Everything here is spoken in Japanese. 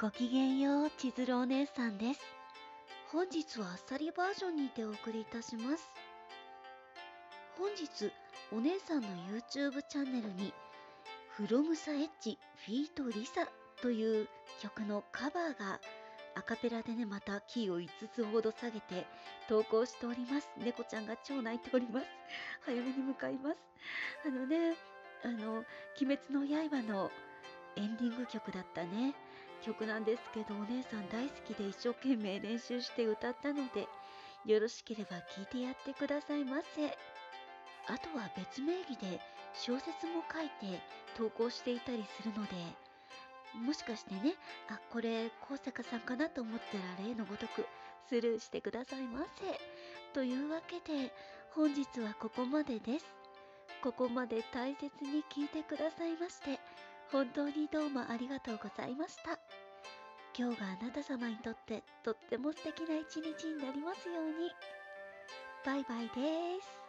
ごきげんよう、千鶴お姉さんです。本日はあっさりバージョンにてお送りいたします。本日、お姉さんの YouTube チャンネルに、From サエッジフィートリサという曲のカバーがアカペラでね、またキーを5つほど下げて投稿しております。猫ちゃんが超泣いております。早めに向かいます。あのね、あの、鬼滅の刃のエンディング曲だったね。曲なんですけど、お姉さん大好きで一生懸命練習して歌ったので、よろしければ聴いてやってくださいませ。あとは別名義で小説も書いて投稿していたりするので、もしかしてね、あ、これ、高坂さんかなと思ったら例のごとくスルーしてくださいませ。というわけで、本日はここまでです。ここまで大切に聞いてくださいまして、本当にどうもありがとうございました。今日があなた様にとってとっても素敵な一日になりますように。バイバイです。